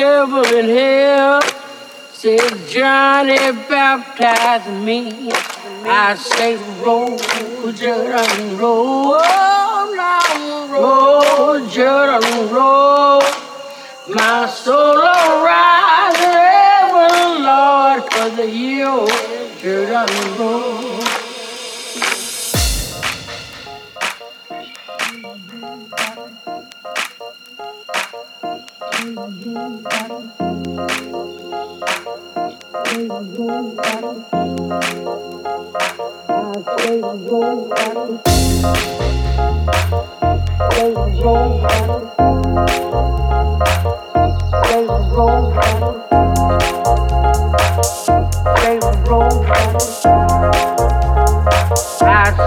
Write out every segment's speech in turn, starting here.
devil in hell said, Johnny baptize me. I say, roll, Jordan, roll, now, roll, Jordan, roll. My soul will rise ever, Lord, for the year, Jordan, roll. I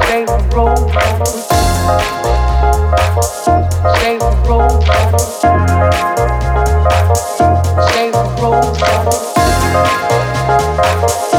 say roll, roll. Shave the rose. Shave the rose.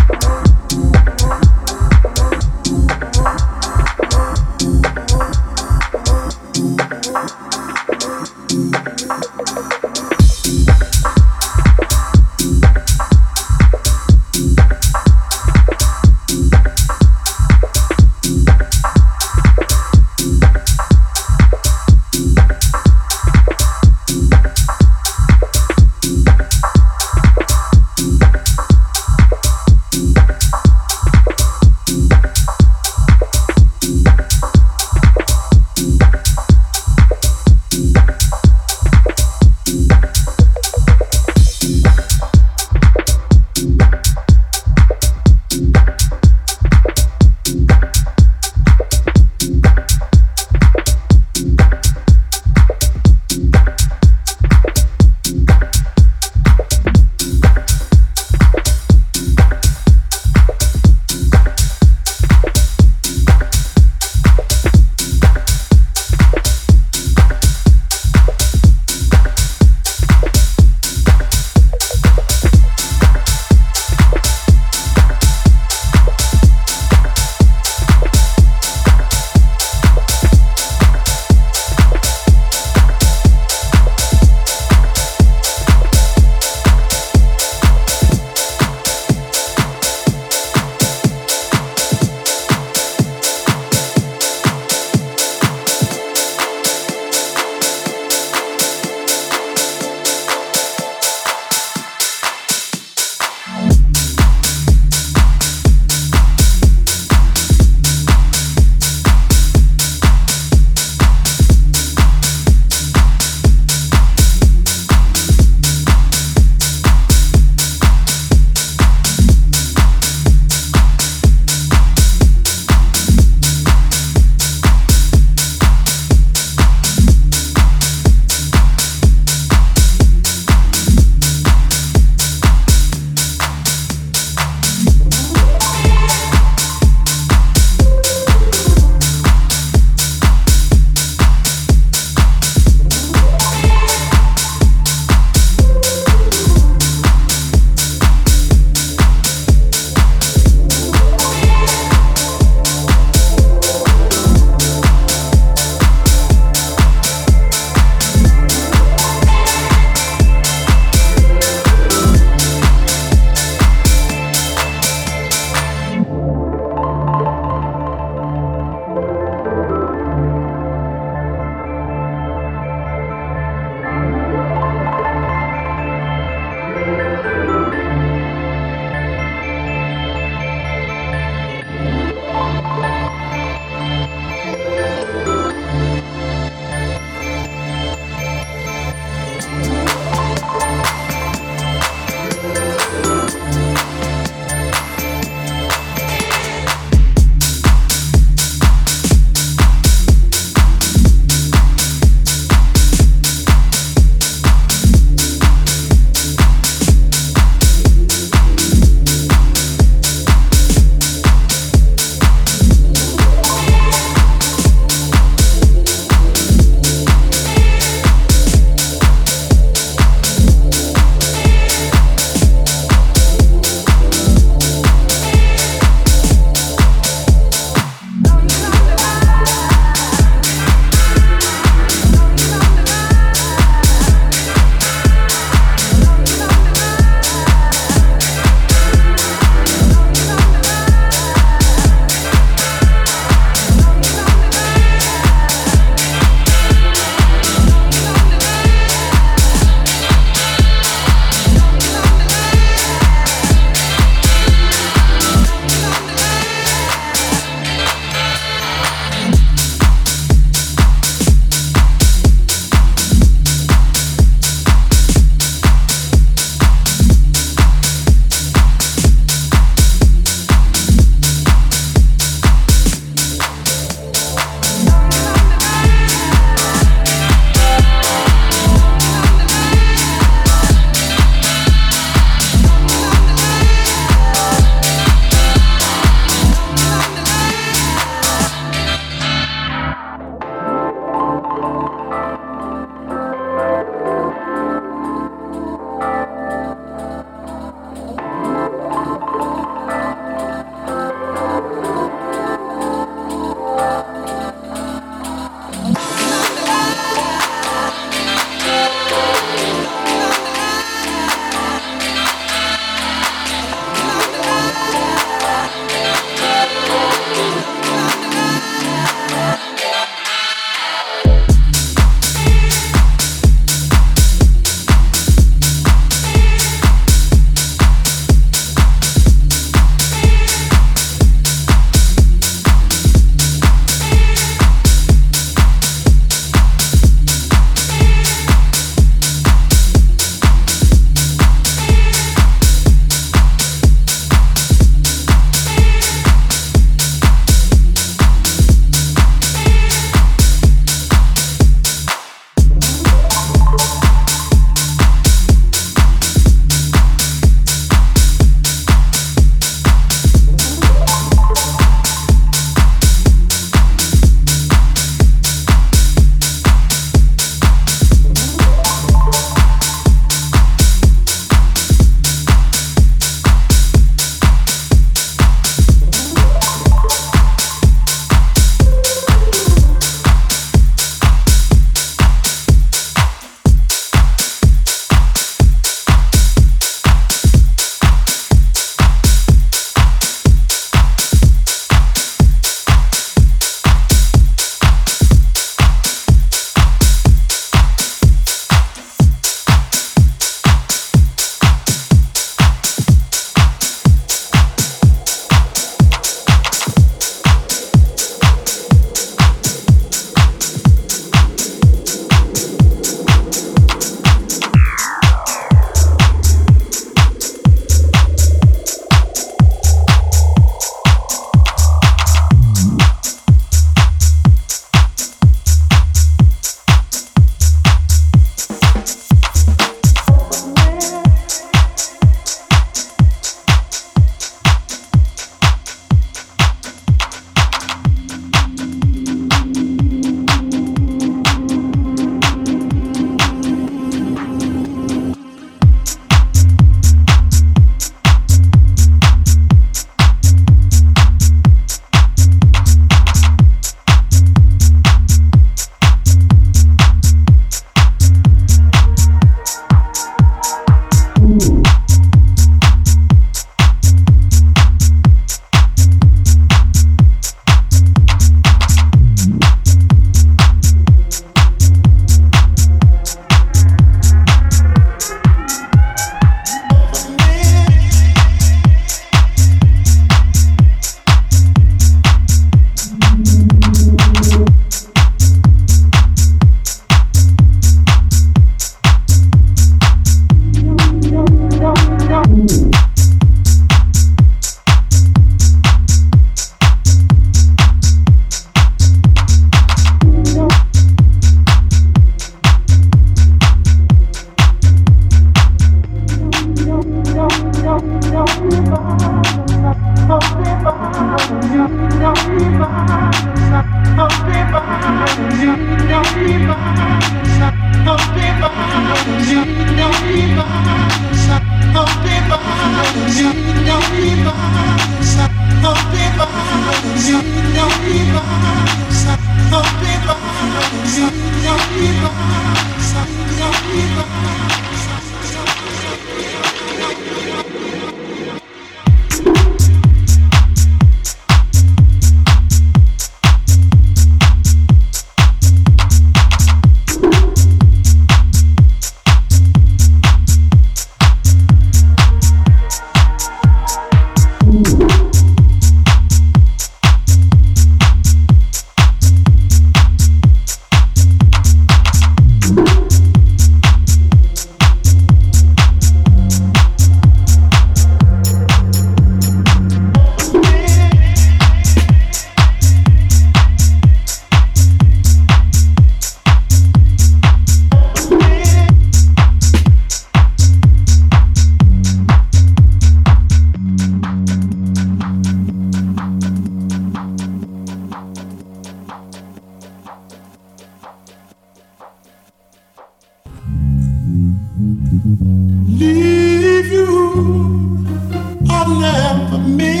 there for me.